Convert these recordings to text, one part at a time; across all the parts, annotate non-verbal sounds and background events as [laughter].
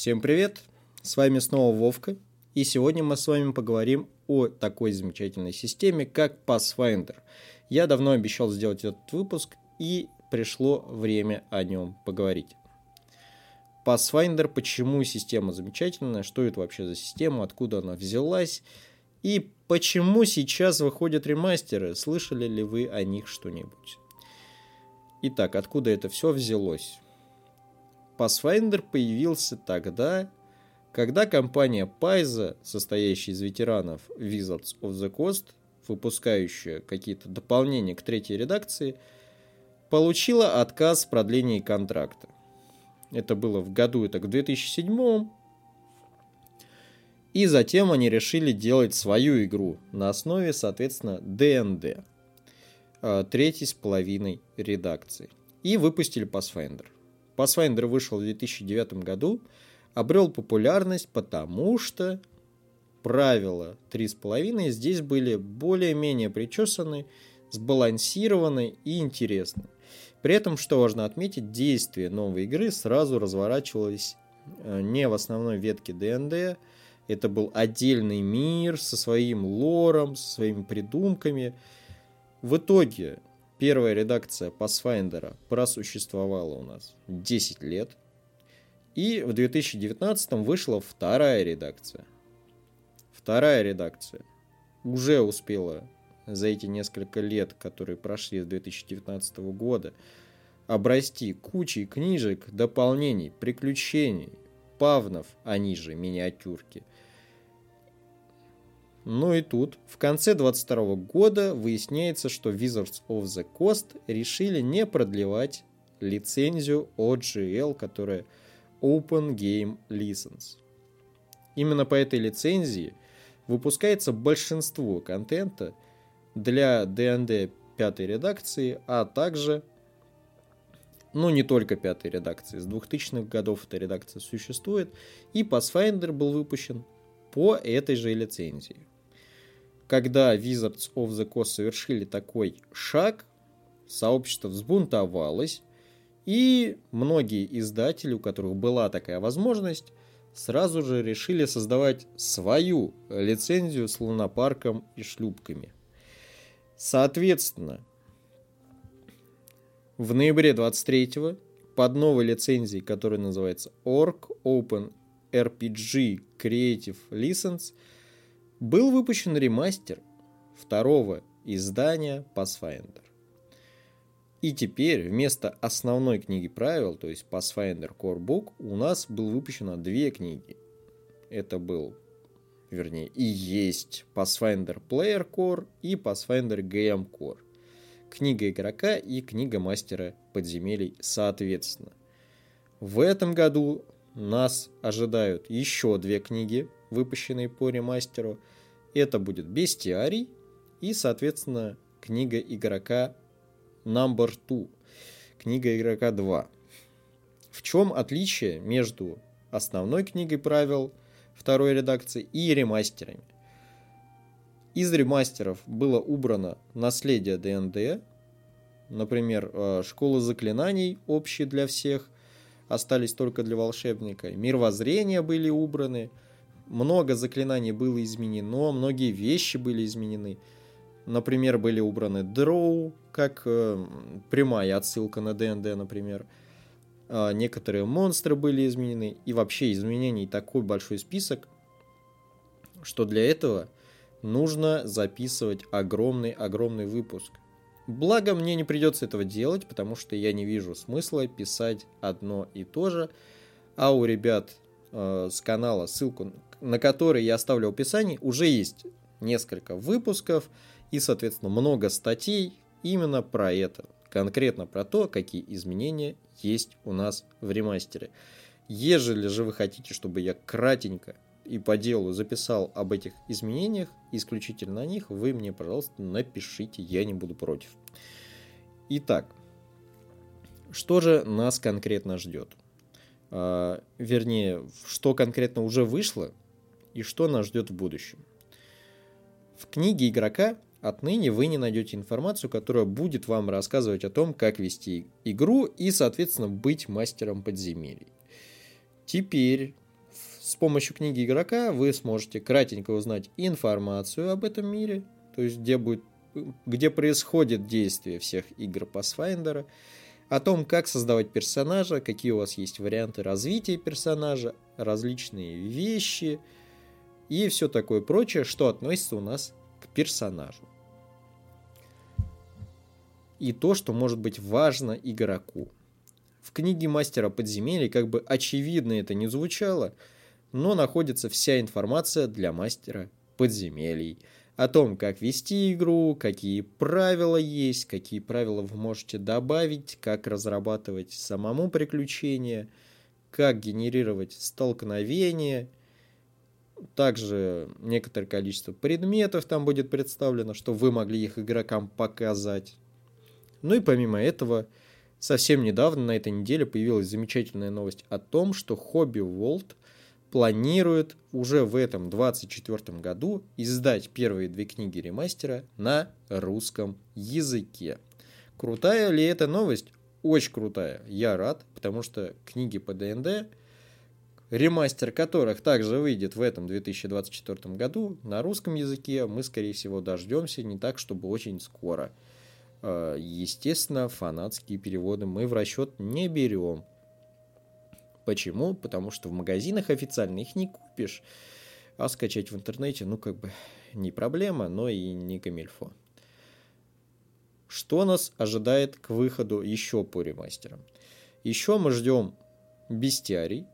Всем привет! С вами снова Вовка, и сегодня мы с вами поговорим о такой замечательной системе, как Pathfinder. Я давно обещал сделать этот выпуск, и пришло время о нем поговорить. Pathfinder, почему система замечательная, что это вообще за система, откуда она взялась, и почему сейчас выходят ремастеры, слышали ли вы о них что-нибудь? Итак, откуда это все взялось? Pathfinder появился тогда, когда компания Paizo, состоящая из ветеранов Wizards of the Coast, выпускающая какие-то дополнения к третьей редакции, получила отказ в продлении контракта. Это было в году, это к 2007 и затем они решили делать свою игру на основе, соответственно, D&D, а, третьей с половиной редакции. И выпустили Pathfinder. Pathfinder вышел в 2009 году, обрел популярность, потому что правила 3,5 здесь были более-менее причесаны, сбалансированы и интересны. При этом, что важно отметить, действие новой игры сразу разворачивалось э, не в основной ветке ДНД, это был отдельный мир со своим лором, со своими придумками. В итоге первая редакция Pathfinder просуществовала у нас 10 лет. И в 2019 вышла вторая редакция. Вторая редакция уже успела за эти несколько лет, которые прошли с 2019 года, обрасти кучей книжек, дополнений, приключений, павнов, они же миниатюрки. Ну и тут, в конце 22 года выясняется, что Wizards of the Coast решили не продлевать лицензию OGL, которая Open Game License. Именно по этой лицензии выпускается большинство контента для D&D пятой редакции, а также, ну не только пятой редакции, с 2000-х годов эта редакция существует, и Pathfinder был выпущен по этой же лицензии. Когда Wizards of the Coast совершили такой шаг, сообщество взбунтовалось, и многие издатели, у которых была такая возможность, сразу же решили создавать свою лицензию с лунопарком и шлюпками. Соответственно, в ноябре 23 под новой лицензией, которая называется Orc Open RPG Creative License, был выпущен ремастер второго издания Pathfinder. И теперь вместо основной книги правил, то есть Pathfinder Core Book, у нас был выпущено две книги. Это был, вернее, и есть Pathfinder Player Core и Pathfinder GM Core. Книга игрока и книга мастера подземелий соответственно. В этом году нас ожидают еще две книги, выпущенные по ремастеру. Это будет Бестиарий и, соответственно, книга игрока Number 2. Книга игрока 2. В чем отличие между основной книгой правил второй редакции и ремастерами? Из ремастеров было убрано наследие ДНД, например, э, школа заклинаний общие для всех, остались только для волшебника, мировоззрения были убраны, много заклинаний было изменено, многие вещи были изменены – Например, были убраны дроу, как э, прямая отсылка на ДНД, например. Э, некоторые монстры были изменены. И вообще изменений такой большой список, что для этого нужно записывать огромный-огромный выпуск. Благо, мне не придется этого делать, потому что я не вижу смысла писать одно и то же. А у ребят э, с канала, ссылку на который я оставлю в описании, уже есть несколько выпусков и, соответственно, много статей именно про это. Конкретно про то, какие изменения есть у нас в ремастере. Ежели же вы хотите, чтобы я кратенько и по делу записал об этих изменениях, исключительно о них, вы мне, пожалуйста, напишите, я не буду против. Итак, что же нас конкретно ждет? А, вернее, что конкретно уже вышло и что нас ждет в будущем. В книге игрока Отныне вы не найдете информацию, которая будет вам рассказывать о том, как вести игру и, соответственно, быть мастером подземелий. Теперь с помощью книги игрока вы сможете кратенько узнать информацию об этом мире, то есть где будет где происходит действие всех игр Pathfinder, о том, как создавать персонажа, какие у вас есть варианты развития персонажа, различные вещи и все такое прочее, что относится у нас к персонажу. И то, что может быть важно игроку. В книге мастера подземелий, как бы очевидно это не звучало, но находится вся информация для мастера подземелий – о том, как вести игру, какие правила есть, какие правила вы можете добавить, как разрабатывать самому приключение, как генерировать столкновения. Также некоторое количество предметов там будет представлено, что вы могли их игрокам показать. Ну и помимо этого, совсем недавно на этой неделе появилась замечательная новость о том, что Hobby World планирует уже в этом 24 году издать первые две книги ремастера на русском языке. Крутая ли эта новость? Очень крутая. Я рад, потому что книги по ДНД, ремастер которых также выйдет в этом 2024 году, на русском языке мы, скорее всего, дождемся не так, чтобы очень скоро. А, естественно, фанатские переводы мы в расчет не берем. Почему? Потому что в магазинах официально их не купишь, а скачать в интернете, ну, как бы, не проблема, но и не камильфо. Что нас ожидает к выходу еще по ремастерам? Еще мы ждем Бестиарий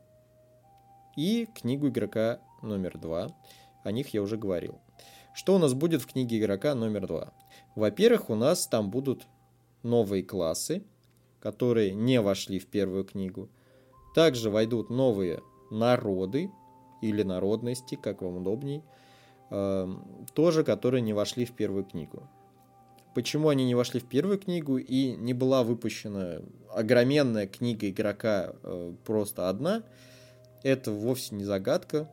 и книгу игрока номер два. О них я уже говорил. Что у нас будет в книге игрока номер два? Во-первых, у нас там будут новые классы, которые не вошли в первую книгу. Также войдут новые народы или народности, как вам удобней, эм, тоже которые не вошли в первую книгу. Почему они не вошли в первую книгу и не была выпущена огроменная книга игрока э, просто одна, это вовсе не загадка,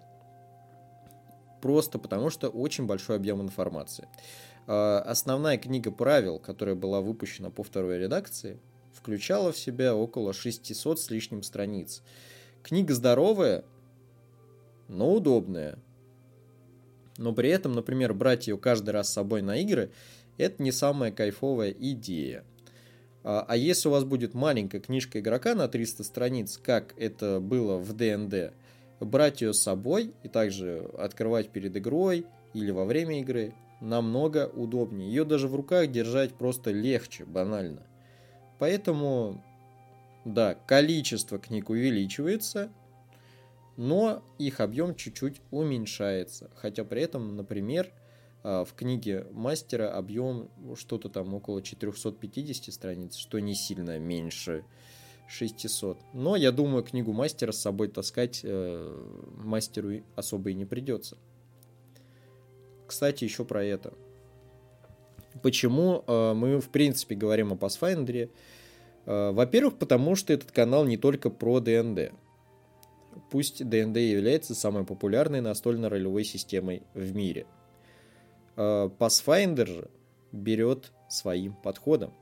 просто потому что очень большой объем информации. Э, основная книга правил, которая была выпущена по второй редакции, включала в себя около 600 с лишним страниц. Книга здоровая, но удобная. Но при этом, например, брать ее каждый раз с собой на игры, это не самая кайфовая идея. А, а если у вас будет маленькая книжка игрока на 300 страниц, как это было в ДНД, брать ее с собой и также открывать перед игрой или во время игры намного удобнее. Ее даже в руках держать просто легче, банально. Поэтому, да, количество книг увеличивается, но их объем чуть-чуть уменьшается. Хотя при этом, например, в книге мастера объем что-то там около 450 страниц, что не сильно меньше 600. Но я думаю, книгу мастера с собой таскать э, мастеру особо и не придется. Кстати, еще про это. Почему э, мы, в принципе, говорим о Pathfinder? Э, во-первых, потому что этот канал не только про ДНД. Пусть ДНД является самой популярной настольно-ролевой системой в мире. Э, Pathfinder берет своим подходом.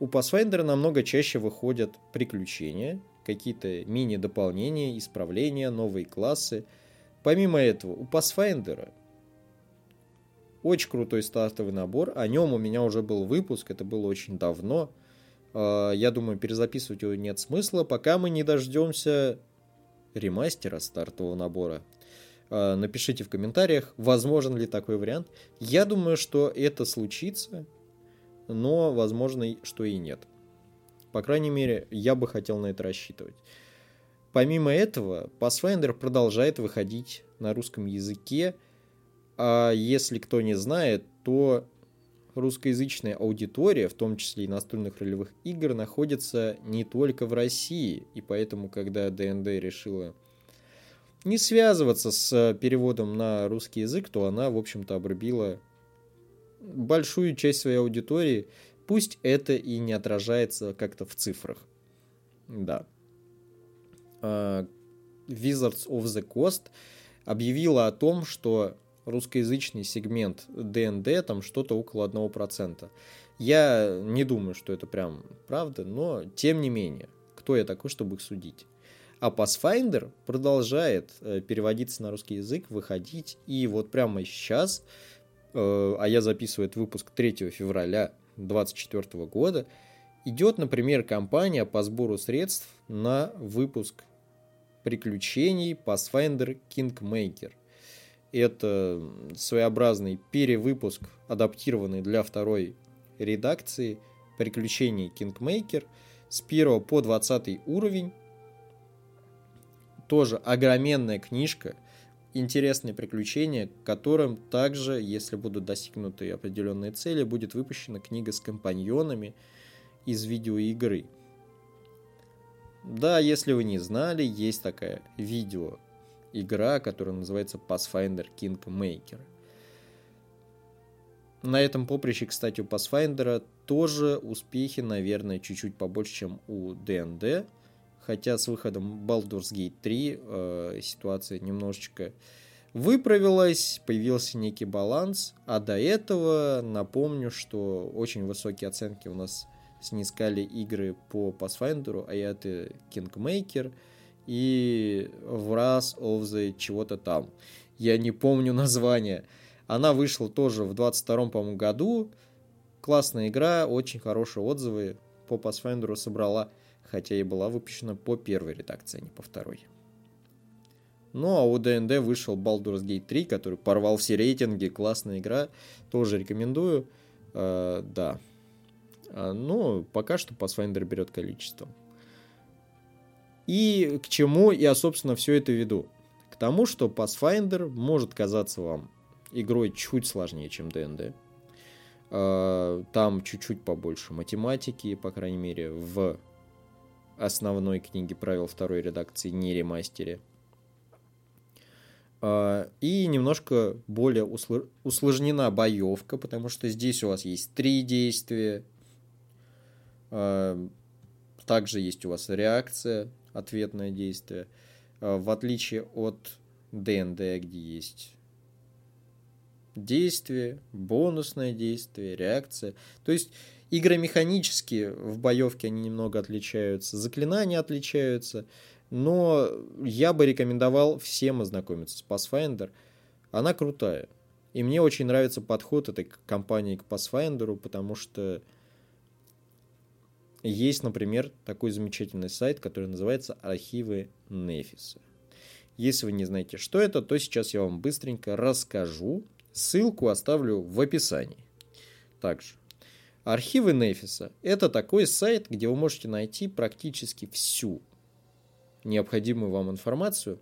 У Pathfinder намного чаще выходят приключения, какие-то мини-дополнения, исправления, новые классы. Помимо этого, у Pathfinder очень крутой стартовый набор. О нем у меня уже был выпуск, это было очень давно. А, я думаю, перезаписывать его нет смысла, пока мы не дождемся ремастера стартового набора. А, напишите в комментариях, возможен ли такой вариант. Я думаю, что это случится, но возможно, что и нет. По крайней мере, я бы хотел на это рассчитывать. Помимо этого, Pathfinder продолжает выходить на русском языке, а если кто не знает, то русскоязычная аудитория, в том числе и настольных ролевых игр, находится не только в России. И поэтому, когда ДНД решила не связываться с переводом на русский язык, то она, в общем-то, обрубила большую часть своей аудитории. Пусть это и не отражается как-то в цифрах. Да. А, Wizards of the Coast объявила о том, что русскоязычный сегмент ДНД там что-то около 1%. Я не думаю, что это прям правда, но тем не менее, кто я такой, чтобы их судить? А Pathfinder продолжает э, переводиться на русский язык, выходить. И вот прямо сейчас, э, а я записываю этот выпуск 3 февраля 2024 года, идет, например, кампания по сбору средств на выпуск приключений Pathfinder Kingmaker. Это своеобразный перевыпуск, адаптированный для второй редакции приключений Kingmaker с 1 по 20 уровень тоже огроменная книжка, интересные приключения, которым также, если будут достигнуты определенные цели, будет выпущена книга с компаньонами из видеоигры. Да, если вы не знали, есть такая видеоигра, которая называется Pathfinder Kingmaker. На этом поприще, кстати, у Pathfinder тоже успехи, наверное, чуть-чуть побольше, чем у D&D, Хотя с выходом Baldur's Gate 3 э, ситуация немножечко выправилась, появился некий баланс, а до этого напомню, что очень высокие оценки у нас снискали игры по Pathfinder, а это Kingmaker и Wrath of the чего-то там. Я не помню [laughs] название. Она вышла тоже в 22 по-моему, году. Классная игра, очень хорошие отзывы по Pathfinder собрала хотя и была выпущена по первой редакции, а не по второй. Ну а у ДНД вышел Baldur's Gate 3, который порвал все рейтинги, классная игра, тоже рекомендую. Э, да. А, ну, пока что Pathfinder берет количеством. И к чему я, собственно, все это веду? К тому, что Pathfinder может казаться вам игрой чуть сложнее, чем ДНД. Э, там чуть-чуть побольше математики, по крайней мере, в основной книги правил второй редакции, не ремастере. А, и немножко более усложнена боевка, потому что здесь у вас есть три действия. А, также есть у вас реакция, ответное действие. А, в отличие от ДНД, где есть действие, бонусное действие, реакция. То есть Игры механические в боевке они немного отличаются, заклинания отличаются, но я бы рекомендовал всем ознакомиться с Pathfinder. Она крутая. И мне очень нравится подход этой компании к Pathfinder, потому что есть, например, такой замечательный сайт, который называется «Архивы Нефиса». Если вы не знаете, что это, то сейчас я вам быстренько расскажу. Ссылку оставлю в описании. Также Архивы Нефиса – это такой сайт, где вы можете найти практически всю необходимую вам информацию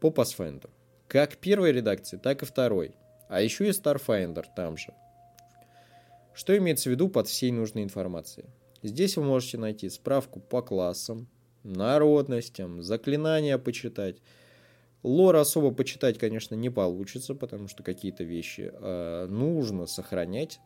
по Pathfinder. Как первой редакции, так и второй. А еще и Starfinder там же. Что имеется в виду под всей нужной информацией? Здесь вы можете найти справку по классам, народностям, заклинания почитать. Лор особо почитать, конечно, не получится, потому что какие-то вещи э, нужно сохранять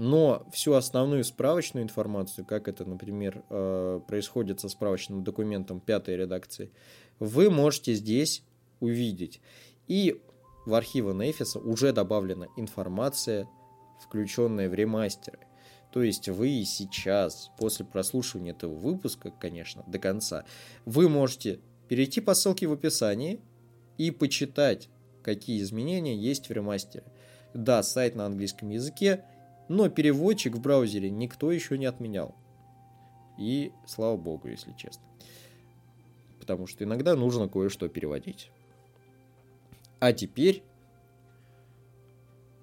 но всю основную справочную информацию, как это, например, э, происходит со справочным документом пятой редакции, вы можете здесь увидеть. И в архивы Нефиса уже добавлена информация, включенная в ремастеры. То есть вы сейчас, после прослушивания этого выпуска, конечно, до конца, вы можете перейти по ссылке в описании и почитать, какие изменения есть в ремастере. Да, сайт на английском языке, но переводчик в браузере никто еще не отменял. И слава богу, если честно. Потому что иногда нужно кое-что переводить. А теперь,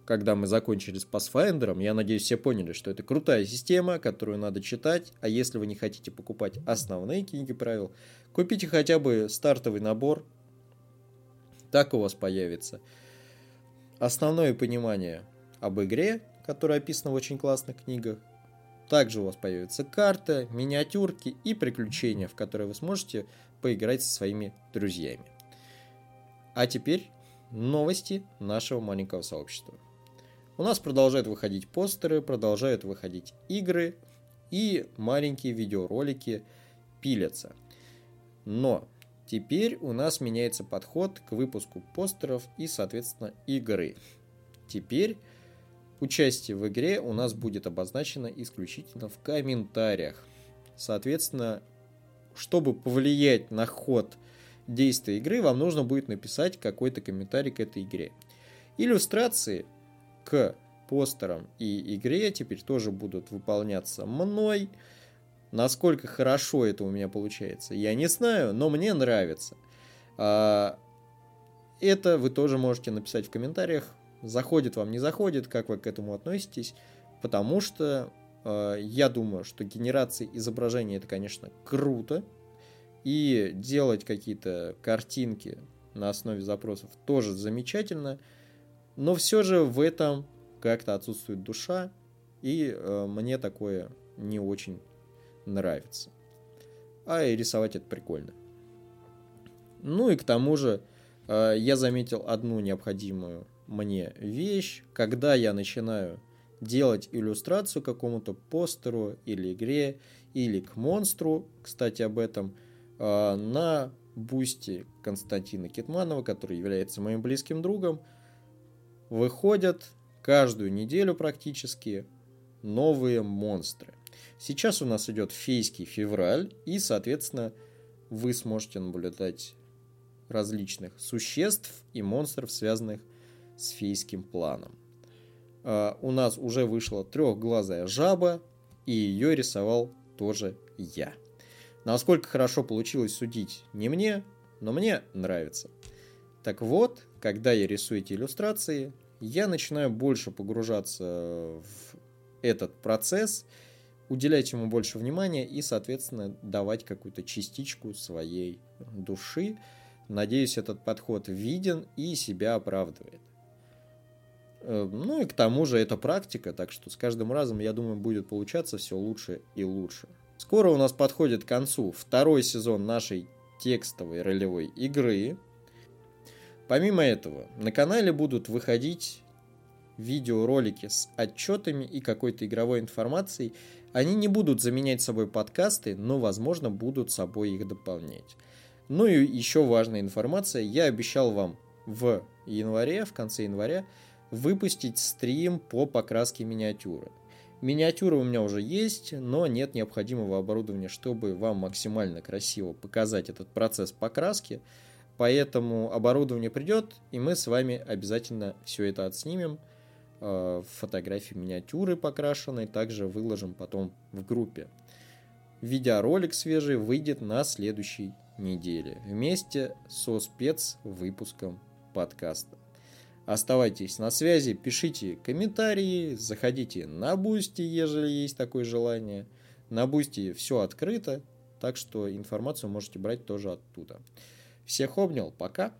когда мы закончили с Pathfinder, я надеюсь, все поняли, что это крутая система, которую надо читать. А если вы не хотите покупать основные книги правил, купите хотя бы стартовый набор. Так у вас появится основное понимание об игре, которая описана в очень классных книгах. Также у вас появится карта, миниатюрки и приключения, в которые вы сможете поиграть со своими друзьями. А теперь новости нашего маленького сообщества. У нас продолжают выходить постеры, продолжают выходить игры и маленькие видеоролики пилятся. Но теперь у нас меняется подход к выпуску постеров и, соответственно, игры. Теперь Участие в игре у нас будет обозначено исключительно в комментариях. Соответственно, чтобы повлиять на ход действия игры, вам нужно будет написать какой-то комментарий к этой игре. Иллюстрации к постерам и игре теперь тоже будут выполняться мной. Насколько хорошо это у меня получается, я не знаю, но мне нравится. А, это вы тоже можете написать в комментариях. Заходит вам, не заходит, как вы к этому относитесь. Потому что э, я думаю, что генерация изображений это, конечно, круто. И делать какие-то картинки на основе запросов тоже замечательно. Но все же в этом как-то отсутствует душа. И э, мне такое не очень нравится. А и рисовать это прикольно. Ну и к тому же э, я заметил одну необходимую мне вещь. Когда я начинаю делать иллюстрацию какому-то постеру или игре, или к монстру, кстати, об этом, э, на бусте Константина Китманова, который является моим близким другом, выходят каждую неделю практически новые монстры. Сейчас у нас идет фейский февраль, и, соответственно, вы сможете наблюдать различных существ и монстров, связанных с фейским планом. Uh, у нас уже вышла трехглазая жаба, и ее рисовал тоже я. Насколько хорошо получилось судить не мне, но мне нравится. Так вот, когда я рисую эти иллюстрации, я начинаю больше погружаться в этот процесс, уделять ему больше внимания и, соответственно, давать какую-то частичку своей души. Надеюсь, этот подход виден и себя оправдывает. Э, ну и к тому же это практика, так что с каждым разом, я думаю, будет получаться все лучше и лучше. Скоро у нас подходит к концу второй сезон нашей текстовой ролевой игры. Помимо этого, на канале будут выходить видеоролики с отчетами и какой-то игровой информацией. Они не будут заменять собой подкасты, но, возможно, будут собой их дополнять. Ну и еще важная информация. Я обещал вам в январе, в конце января, выпустить стрим по покраске миниатюры. Миниатюра у меня уже есть, но нет необходимого оборудования, чтобы вам максимально красиво показать этот процесс покраски. Поэтому оборудование придет, и мы с вами обязательно все это отснимем. Э, фотографии миниатюры покрашенной также выложим потом в группе. Видеоролик свежий выйдет на следующей неделе вместе со спецвыпуском подкаста. Оставайтесь на связи, пишите комментарии, заходите на Бусти, ежели есть такое желание. На Бусти все открыто, так что информацию можете брать тоже оттуда. Всех обнял, пока!